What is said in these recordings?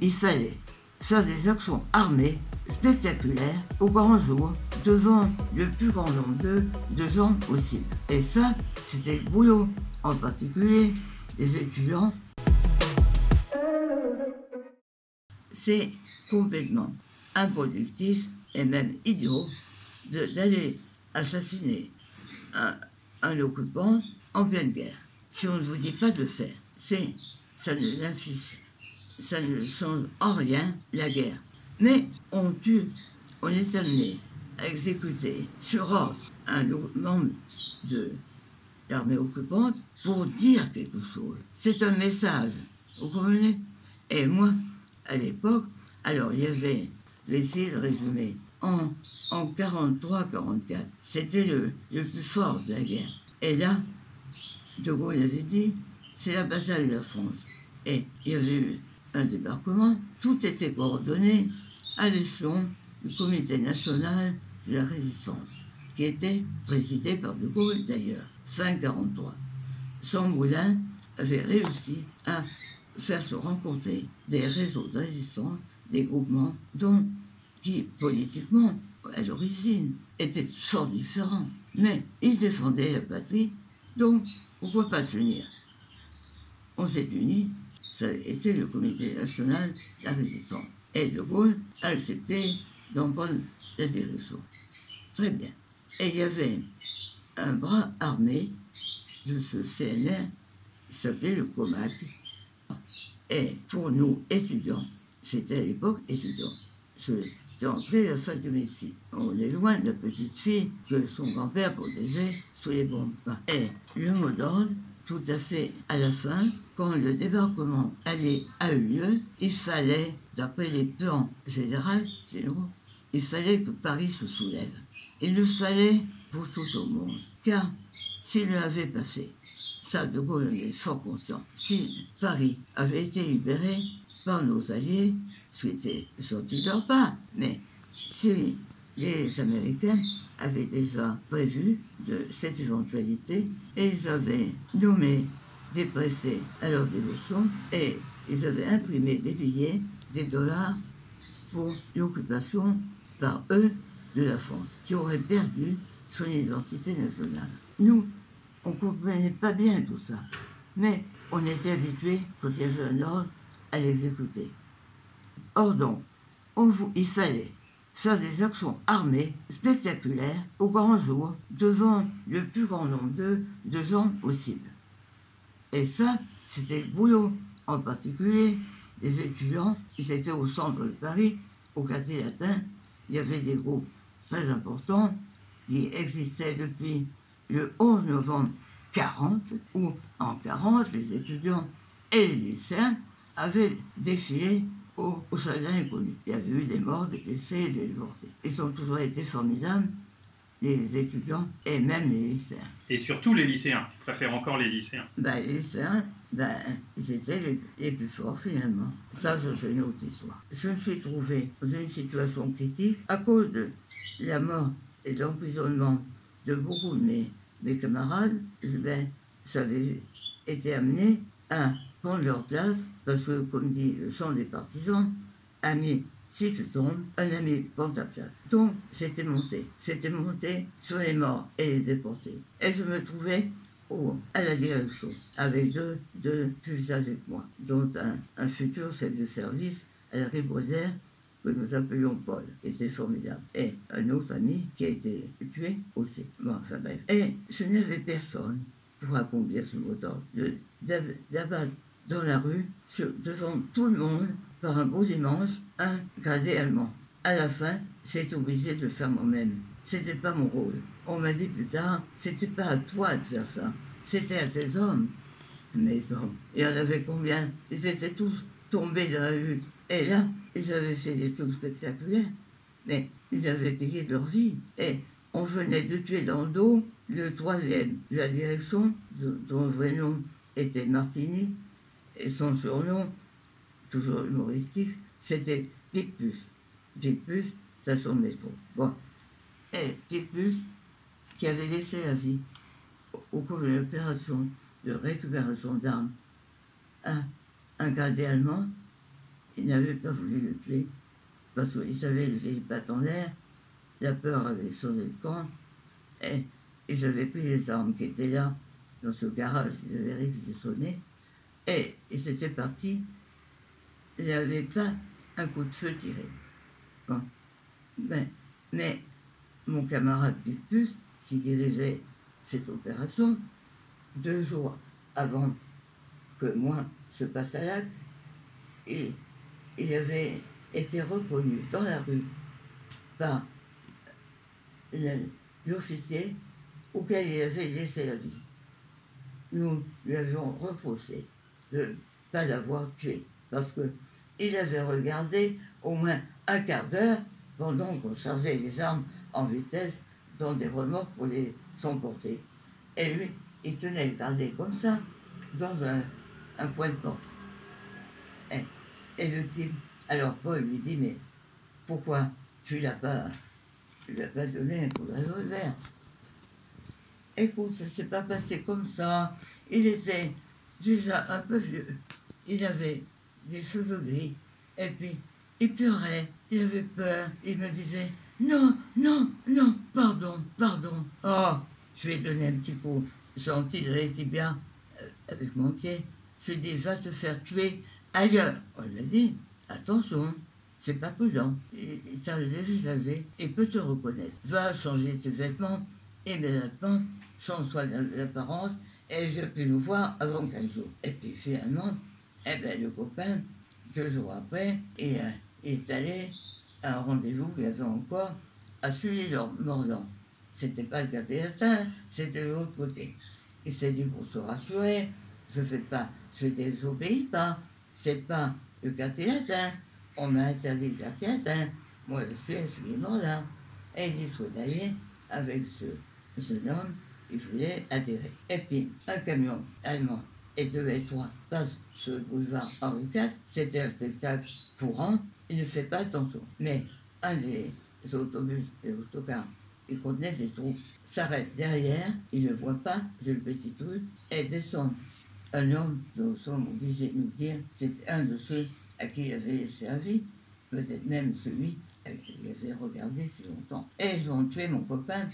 il fallait faire des actions armées spectaculaires au grand jour devant le plus grand nombre de, gens possible. Et ça, c'était le boulot, en particulier des étudiants. C'est complètement improductif et même idiot d'aller assassiner un, occupant en pleine guerre. Si on ne vous dit pas de le faire, c'est ça ne ça ne change en rien la guerre. Mais on tue, on est amené à exécuter sur ordre un membre de l'armée occupante pour dire quelque chose. C'est un message, vous comprenez? Et moi, à l'époque, alors il y avait, j'essaie de résumer, en, en 43-44, c'était le, le plus fort de la guerre. Et là, De Gaulle avait dit, c'est la bataille de la France. Et il y avait eu un débarquement, tout était coordonné à l'échelon du Comité national de la résistance, qui était présidé par De Gaulle d'ailleurs, fin 43. Son Moulin avait réussi à faire se rencontrer des réseaux de résistance, des groupements dont, qui politiquement, à l'origine, étaient fort différents. Mais ils défendaient la patrie, donc pourquoi pas s'unir On s'est unis était le comité national de la résistance. Et De Gaulle a accepté d'en prendre la direction. Très bien. Et il y avait un bras armé de ce CNR qui s'appelait le COMAC. Et pour nous, étudiants, c'était à l'époque étudiants, j'étais entré à la fac de médecine. On est loin de la petite fille que son grand-père protégeait sous les bombes. Et le mot d'ordre, tout à fait à la fin, quand le débarquement allait a eu lieu, il fallait, d'après les plans généraux, il fallait que Paris se soulève. Il le fallait pour tout au monde. Car s'il l'avait pas fait, ça de Gaulle en est fort conscient, si Paris avait été libéré par nos alliés, ce qui était sorti de leur part, mais si les Américains avaient déjà prévu de cette éventualité et ils avaient nommé des préfets à leur dévotion et ils avaient imprimé des billets, des dollars pour l'occupation par eux de la France, qui aurait perdu son identité nationale. Nous, on ne comprenait pas bien tout ça, mais on était habitué, quand il y avait un ordre, à l'exécuter. Or donc, on il fallait faire des actions armées spectaculaires au grand jour devant le plus grand nombre de, gens possible. Et ça, c'était le boulot, en particulier des étudiants qui étaient au centre de Paris, au quartier latin. Il y avait des groupes très importants qui existaient depuis le 11 novembre 40, où en 40, les étudiants et les lycéens avaient défilé aux, aux soldats inconnus. Il y avait eu des morts, des blessés, des déportés. Ils ont toujours été formidables, les étudiants et même les lycéens. Et surtout les lycéens. Je préfère encore les lycéens. Ben, les lycéens, ben, ils étaient les, les plus forts finalement. Ça, c'est une autre histoire. Je me suis trouvé dans une situation critique à cause de la mort et de l'emprisonnement de beaucoup de mes, mes camarades. Ben, ça avait été amené à prendre leur place parce que, comme dit le chant des partisans, ami, si tu tombes, un ami prend ta place. Donc, c'était monté. C'était monté sur les morts et les déportés. Et je me trouvais au, à la direction avec deux, deux plus âgés que moi, dont un, un futur chef de service à la Ribosière que nous appelions Paul, qui était formidable, et un autre ami qui a été tué aussi. Bon, enfin bref. Et je n'avais personne pour accomplir ce mot d'ordre, d'abattre dans la rue, devant tout le monde, par un beau dimanche, un gradé allemand. À la fin, j'ai obligé de le faire moi-même. C'était pas mon rôle. On m'a dit plus tard, c'était pas à toi de faire ça, c'était à tes hommes. Mes hommes. Il y en avait combien? Ils étaient tous tombés dans la lutte. Et là, ils avaient fait des trucs spectaculaires, mais ils avaient payé leur vie. Et on venait de tuer dans le dos le troisième la direction, dont le vrai nom était Martini, et son surnom, toujours humoristique, c'était Picpus. Picpus, c'est son métro. Bon. Et Picpus, qui avait laissé la vie au- cours d'une opération de récupération d'armes à un gardien allemand, il n'avait pas voulu le tuer parce qu'il savait le vieilles pattes en l'air, la peur avait changé le camp, et ils avaient pris les armes qui étaient là, dans ce garage, ils avaient réquisitionné, et ils étaient partis, il n'y avait pas un coup de feu tiré. Bon. Mais, mais mon camarade Picpus, qui dirigeait cette opération, deux jours avant que moi se passe à l'acte, il, il avait été reconnu dans la rue par l'officier auquel il avait laissé la vie. Nous lui avions reproché de ne pas l'avoir tué parce qu'il avait regardé au moins un quart d'heure pendant qu'on chargeait les armes en vitesse dans des remorques pour les s'emporter. Et lui, il tenait le garder comme ça, dans un, un point de porte. Et, le type alors Paul lui dit, mais pourquoi tu l'as pas, tu l'as pas donné pour la revolver Écoute, ça s'est pas passé comme ça. Il était déjà un peu vieux. Il avait des cheveux gris. Et puis, il pleurait. Il avait peur. Il me disait, non, non, non, pardon, pardon. Oh, je lui ai donné un petit coup gentil de bien euh, avec mon pied. Je lui ai dit, va te faire tuer ailleurs. On l'a dit. Attention, c'est pas prudent. Il t'a dévisagé il peut te reconnaître. Va changer tes vêtements immédiatement, sans soin d'apparence, et je peux nous voir avant 15 jours. Et puis finalement, eh ben, le copain, deux jours après, est allé à un rendez-vous qu'il avait encore à Sully-Mordant. C'était pas le capitaine, c'était de l'autre côté. Il s'est dit pour se rassurer, je fais pas, je désobéis pas, c'est pas le quartier latin. On m'a interdit le quartier. Moi, je suis absolument là. Et il faut d'aller avec ce jeune homme, il voulait adhérer. Et puis, un camion allemand et deux et trois passent sur le boulevard Henri IV. C'était un spectacle courant. Il ne fait pas attention. Mais un des autobus et autocars qui contenait des troupes s'arrête derrière, il ne voit pas le petit truc et descend un homme, nous sommes obligés de nous dire, c'était un de ceux à qui il avait servi, peut-être même celui à qui regardé si longtemps. Et ils ont tué mon copain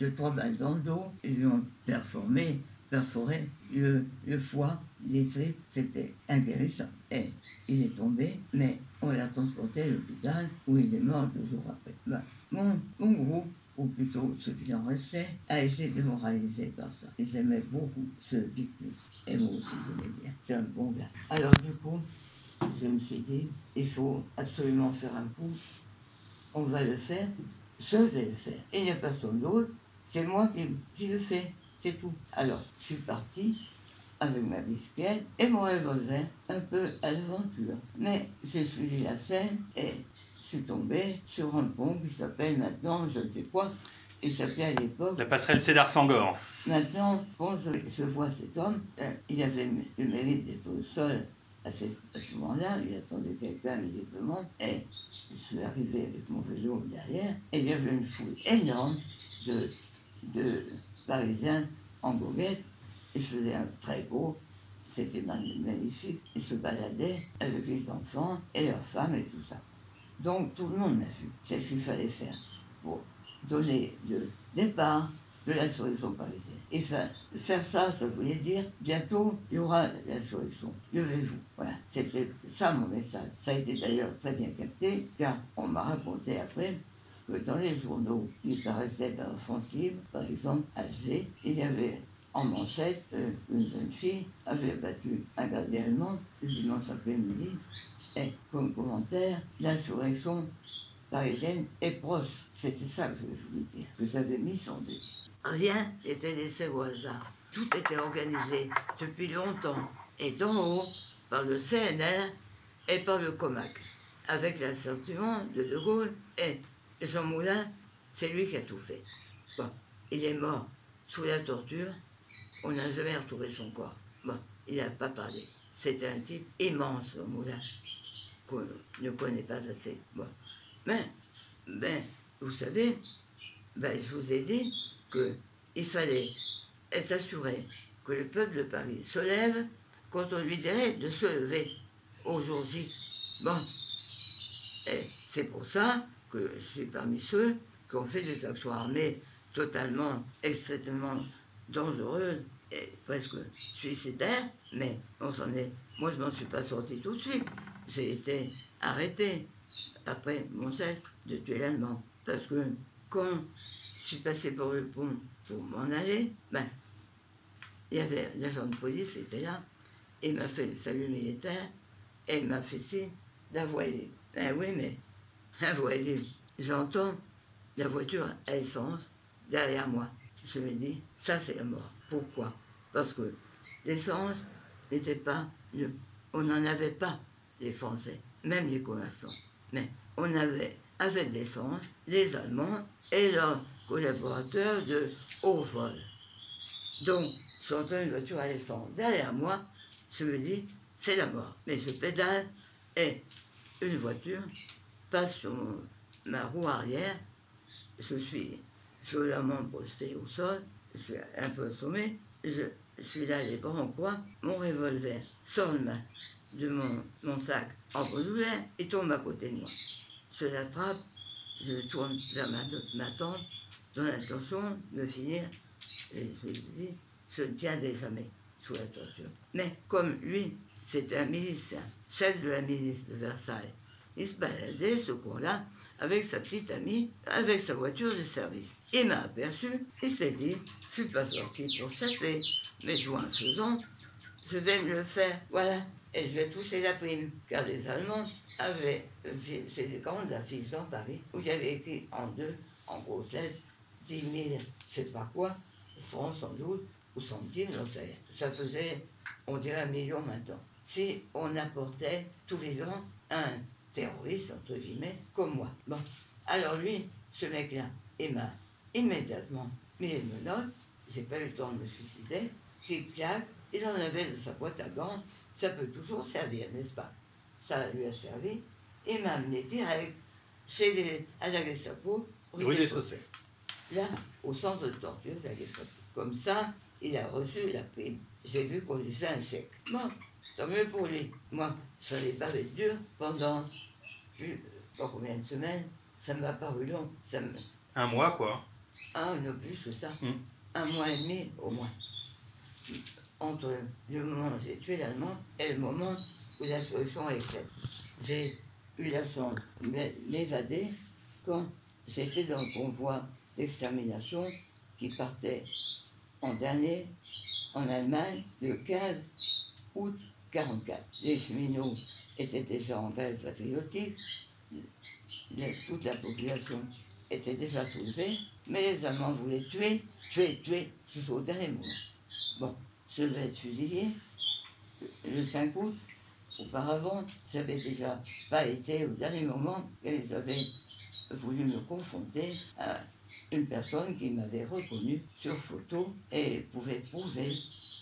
de trois balles dans le dos, ils ont performé, perforé le, le foie, les tripes, c'était inguérissable. Et il est tombé, mais on l'a transporté à l'hôpital où il est mort deux jours après. Ben, mon, mon groupe ou plutôt ceux qui en restaient, a été démoralisé par ça. Ils aimaient beaucoup ce Picpus. Et moi aussi, je l'aimais bien. C'est un bon gars. Alors du coup, je me suis dit, il faut absolument faire un coup. On va le faire. Je vais le faire. Et il n'y a personne d'autre. C'est moi qui, qui, le fais. C'est tout. Alors, je suis parti avec ma bisquette et mon revolver, un peu à l'aventure. Mais j'ai suivi la scène et suis tombé sur un pont qui s'appelle maintenant, je ne sais quoi, il s'appelait à l'époque. La passerelle Cédar Sangor. Maintenant, quand je, vois cet homme, il avait le mérite d'être au sol à, ce moment-là, il attendait quelqu'un visiblement, et je suis arrivé avec mon vélo derrière, et il y avait une foule énorme de, de Parisiens en goguette, ils faisaient un très beau, c'était magnifique, ils se baladaient avec les enfants et leurs femmes et tout ça. Donc tout le monde l'a vu. C'est ce qu'il fallait faire pour donner le départ de solution parisienne. Et faire, faire ça, ça voulait dire bientôt il y aura solution. Levez-vous. Voilà, c'était ça mon message. Ça a été d'ailleurs très bien capté, car on m'a raconté après que dans les journaux qui paraissaient offensives, par exemple G, il y avait en manchette, euh, une jeune fille avait battu un gardien allemand le dimanche après-midi et comme commentaire, l'insurrection parisienne est proche. C'était ça que je voulais dire, mis son dé. Rien n'était laissé au hasard. Tout était organisé depuis longtemps et d'en haut par le CNR et par le COMAC, avec l'assentiment de De Gaulle et Jean Moulin, c'est lui qui a tout fait. Bon, il est mort sous la torture, on n'a jamais retrouvé son corps. Bon, il n'a pas parlé. C'était un type immense, au Moulin, qu'on ne connaît pas assez. Mais, ben, vous savez, ben, je vous ai dit qu'il fallait être assuré que le peuple de Paris se lève quand on lui dirait de se lever au jour J. Bon. C'est pour ça que je suis parmi ceux qui ont fait des actions armées totalement, extrêmement dangereuses et presque suicidaires, mais on s'en est. Moi, je m'en suis pas sorti tout de suite. J'ai été arrêté après mon geste de tuer l'Allemand. Parce que quand je suis passé par le pont pour m'en aller, ben, il y avait l'agent de police qui était là, il m'a fait le salut militaire, et m'a fait signe d'avoyer. Ben oui, mais avoyer, j'entends la voiture à essence derrière moi. Je me dis, ça c'est la mort. Pourquoi? Parce que l'essence n'était pas, on n'en avait pas, les Français, même les commerçants. Mais on avait, avec l'essence, les Allemands et leurs collaborateurs de haut vol. Donc, j'entends une voiture à l'essence. Derrière moi, je me dis, c'est la mort. Mais je pédale et une voiture passe sur ma roue arrière. Je suis violemment posté au sol, je suis un peu assommé. Je, suis là, les bras en croix. Mon revolver sort de, de mon, sac en douleur et tombe à côté de moi. Je l'attrape, je tourne vers ma, ma tante dans l'intention de me finir. Et je lui dis, je ne tiendrai jamais sous la torture. Mais comme lui, c'était un milicien, chef de la milice de Versailles, il se baladait ce cours-là avec sa petite amie, avec sa voiture de service. Il m'a aperçu, il s'est dit, je suis pas sorti pour chasser, mais joint faisant, je vais me le faire, voilà, et je vais toucher la prime. Car les Allemands avaient, c'est des grandes affiches dans Paris, où il y avait écrit en deux, en grosses lettres, 10 000, je sais pas quoi, francs sans doute, ou centimes, j'en sais Ça faisait, on dirait un million maintenant. Si on apportait tout vivant un terroriste, entre guillemets, comme moi. Bon, alors lui, ce mec-là, il m'a immédiatement mis une menottes, j'ai pas eu le temps de me suicider, j'ai clac, il en avait de sa boîte à gants, ça peut toujours servir, n'est-ce pas? Ça lui a servi, il m'a amené direct chez les, à la Gestapo, rue des Saussets. Là, au centre de torture de la Gestapo. Comme ça, il a reçu la prime. J'ai vu qu'on lui faisait un chèque. Bon, tant mieux pour lui. Moi, ça n'allait pas être dur pendant plus, pas combien de semaines. Ça m'a paru long. Ça me... Un mois, quoi. Un, non plus que ça. Hmm. Un mois et demi, au moins. Entre le moment où j'ai tué l'Allemand et le moment où la solution est faite. J'ai eu la chance de m'évader quand j'étais dans le convoi d'extermination qui partait en dernier en Allemagne le 15 août 1944. Les cheminots étaient déjà en grève patriotique, toute la population était déjà soulevée, mais les Allemands voulaient tuer, tuer, tuer, jusqu'au dernier moment. Bon, je devais être le 5 août. Auparavant, j'avais déjà pas été au dernier moment, ils avaient voulu me confronter à une personne qui m'avait reconnu sur photo et pouvait prouver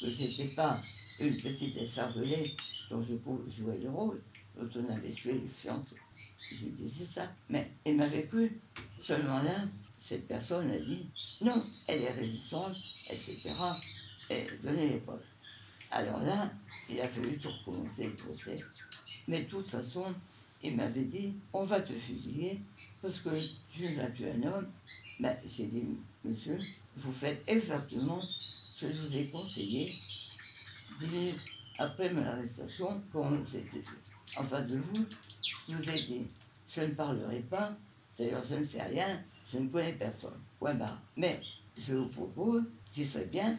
que je n'étais pas une petite escarvelée dont je jouais le rôle, dont on avait tué le fiancé. Je disais ça. Mais il m'avait cru. Seulement là, cette personne a dit non, elle est résistante, etc. Et donnez les preuves. Alors là, il a fallu tout recommencer le procès. Mais de toute façon, il m'avait dit, on va te fusiller parce que tu as tué un homme. Ben, j'ai dit, monsieur, vous faites exactement ce que je vous ai conseillé après mon arrestation, quand j'étais en face de vous, je vous ai dit, je ne parlerai pas, d'ailleurs je ne sais rien, je ne connais personne. Point barre. Mais je vous propose, ce serait bien,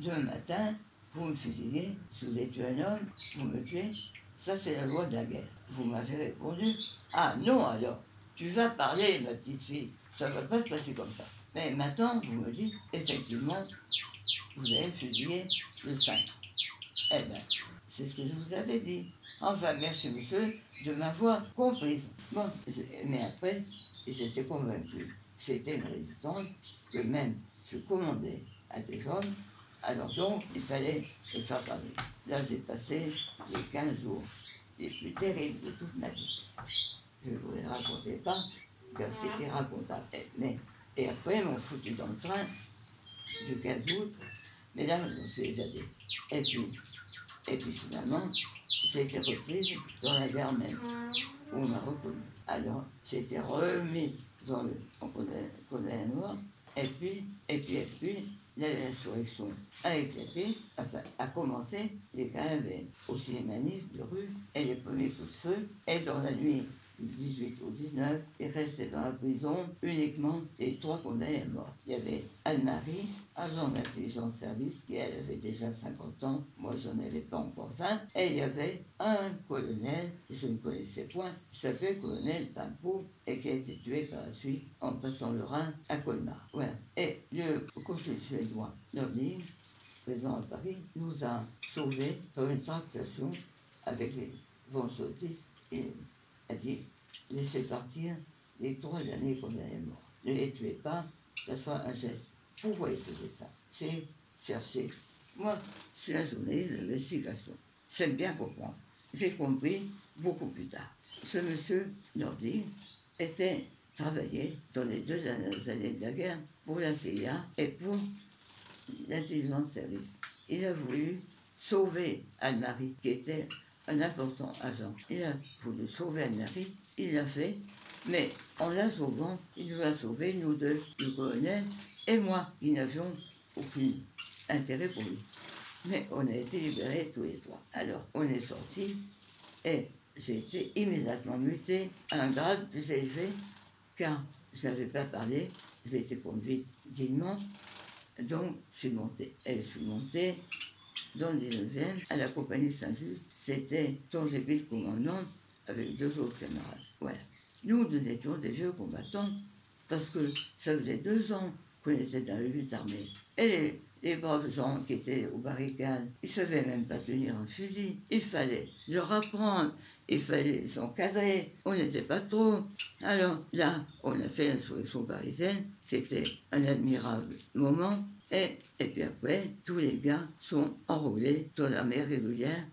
demain matin, vous me fusillez, si vous êtes un homme, vous me tuez, ça c'est la loi de la guerre. Vous m'avez répondu, ah non alors, tu vas parler ma petite fille, ça ne va pas se passer comme ça. Mais maintenant, vous me dites, effectivement, vous allez me fusiller le 5. Eh bien, c'est ce que je vous avais dit. Enfin, merci monsieur de m'avoir comprise. Bon, mais après, j'étais convaincu. C'était une résistance que même je commandais à des hommes. Alors donc, il fallait se faire parler. Là, j'ai passé les 15 jours les plus terribles de toute ma vie. Je ne vous les racontais pas, car c'était racontable. Mais, et après, ils m'ont foutu dans le train du 15 août, mais là, je suis évadé. Et puis, et puis finalement, c'était reprise dans la gare même, où on m'a reconnu. Alors, c'était remis dans le, on et puis, et puis, et puis, l'insurrection a éclaté, a commencé, les gars avaient aussi les manifs de rue, et les premiers coups de feu, et dans la nuit 18 au 19, il restait dans la prison uniquement les trois condamnés à mort. Il y avait Anne-Marie, agent d'intelligence service, qui elle avait déjà 50 ans, moi j'en avais pas encore 20, et il y avait un colonel, que je ne connaissais point, qui s'appelait colonel Pampo, et qui a été tué par la suite en passant le Rhin à Colmar. Et le consul suédois, Nordling, présent à Paris, nous a sauvés par une tractation avec les Vonchotis et a dit laissez partir les trois derniers condamnés morts. Ne les tuez pas, ça soit un geste. Pourquoi il faisait ça? C'est chercher. Moi, je suis un journaliste d'investigation. J'aime bien comprendre. J'ai compris beaucoup plus tard. Ce monsieur Nordi était travaillé dans les deux dernières années de la guerre pour la CIA et pour l'intelligence service. Il a voulu sauver Anne-Marie, qui était un important agent. Il a voulu sauver Anne-Marie, il l'a fait, mais en la sauvant, il nous a sauvés, nous deux, le colonel et moi, qui n'avions aucun intérêt pour lui. Mais on a été libérés tous les trois. Alors, on est sortis et j'ai été immédiatement muté à un grade plus élevé, car je n'avais pas parlé, j'ai été conduite dignement, donc je suis montée. Et je suis montée dans le 19e à la compagnie Saint-Just. C'était ton début de commandant avec deux autres camarades. Voilà. Nous, nous étions des vieux combattants parce que ça faisait deux ans qu'on était dans les lutte armée. Et les, les braves gens qui étaient aux barricades, ils savaient même pas tenir un fusil. Il fallait leur apprendre, il fallait s'encadrer, on n'était pas trop. Alors là, on a fait l'insurrection parisienne, c'était un admirable moment. Et, et puis après, tous les gars sont enrôlés dans l'armée régulière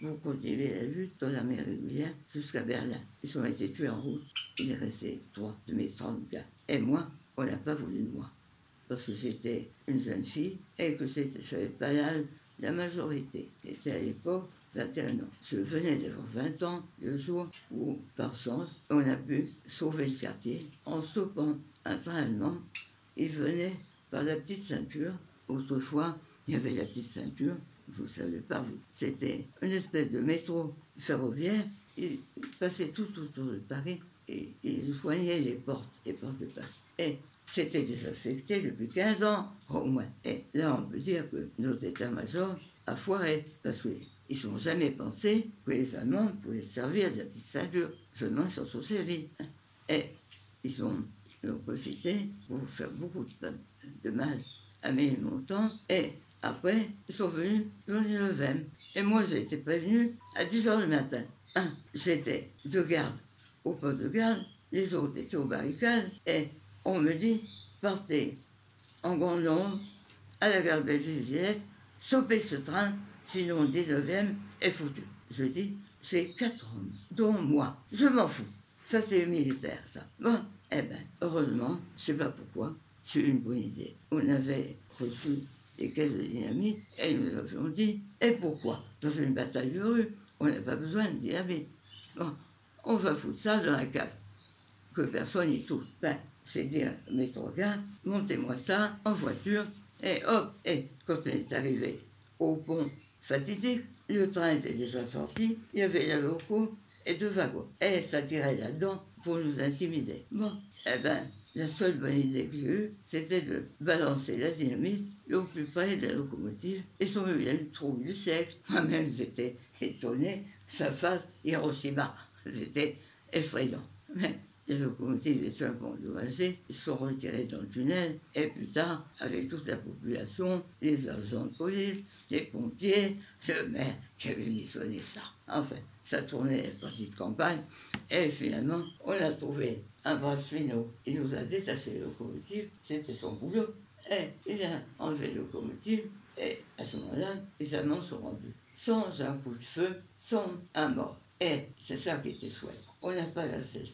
pour continuer la lutte dans l'armée régulière jusqu'à Berlin. Ils ont été tués en route. Il est resté trois de mes 30 gars. Et moi, on n'a pas voulu de moi. Parce que j'étais une jeune fille et que je n'avais pas l'âge la majorité. J'étais à l'époque 21 ans. Je venais d'avoir 20 ans le jour où, par chance, on a pu sauver le quartier en stoppant un train allemand. Il venait par la petite ceinture. Autrefois, il y avait la petite ceinture, vous ne savez pas, vous. C'était une espèce de métro ferroviaire. Il passait tout autour de Paris et il joignait les portes, les portes de Paris. Et c'était désaffecté depuis 15 ans, au moins. Et là, on peut dire que notre état-major a foiré, parce qu'ils n'ont jamais pensé que les Allemands pouvaient servir de la petite ceinture. Seulement, ils s'en sont servis. Et ils ont, ils profité pour faire beaucoup de, mal à mes montants. Et après, ils sont venus dans le 9e. Et moi, j'ai été prévenu à 10 h du matin. Un, j'étais de garde au poste de garde, les autres étaient aux barricades, et on me dit, partez en grand nombre à la gare de saupez ce train, sinon le 19e est foutu. Je dis, c'est quatre hommes, dont moi. Je m'en fous. Ça, c'est militaire, ça. Bon, eh ben, heureusement, je sais pas pourquoi, c'est une bonne idée. On avait reçu des caisses de dynamite et nous avions dit, et pourquoi? Dans une bataille de rue, on n'a pas besoin de dynamite. Bon, on va foutre ça dans la cave, que personne n'y touche. Ben, c'est dire mes trois gars, montez-moi ça en voiture, et hop, et quand on est arrivé au pont fatidique, le train était déjà sorti, il y avait la locaux et deux wagons. Et ça tirait là-dedans pour nous intimider. Bon, eh ben, la seule bonne idée que j'ai eue, c'était de balancer la dynamite au plus près de la locomotive et son le trou du siècle. Moi-même, j'étais étonné, sa face Hiroshima. C'était effrayant. Mais les locomotives étaient un peu endommagées, ils sont retirés dans le tunnel, et plus tard, avec toute la population, les agents de police, les pompiers, le maire qui avait missionné ça. Enfin, ça tournait la partie de campagne, et finalement, on a trouvé un brave finot. Il nous a détaché les locomotives, c'était son boulot, et il a enlevé les locomotives, et à ce moment-là, les Allemands sont rendus. Sans un coup de feu, sans un mort. Et c'est ça qui était chouette. On n'a pas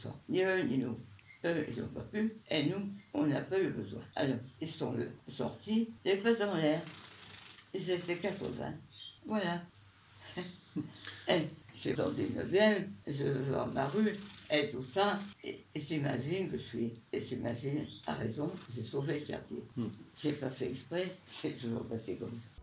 sang, ni eux ni nous. Eux, ils n'ont pas pu, et nous, on n'a pas eu besoin. Alors, ils sont sortis, les pattes en l'air. Ils étaient 80. Voilà. Et c'est dans des neuvième, je vais dans ma rue, et tout ça, et, et s'imagine que je suis, et s'imagine, à raison, j'ai sauvé le quartier. Hmm. J'ai pas fait exprès, c'est toujours passé comme ça.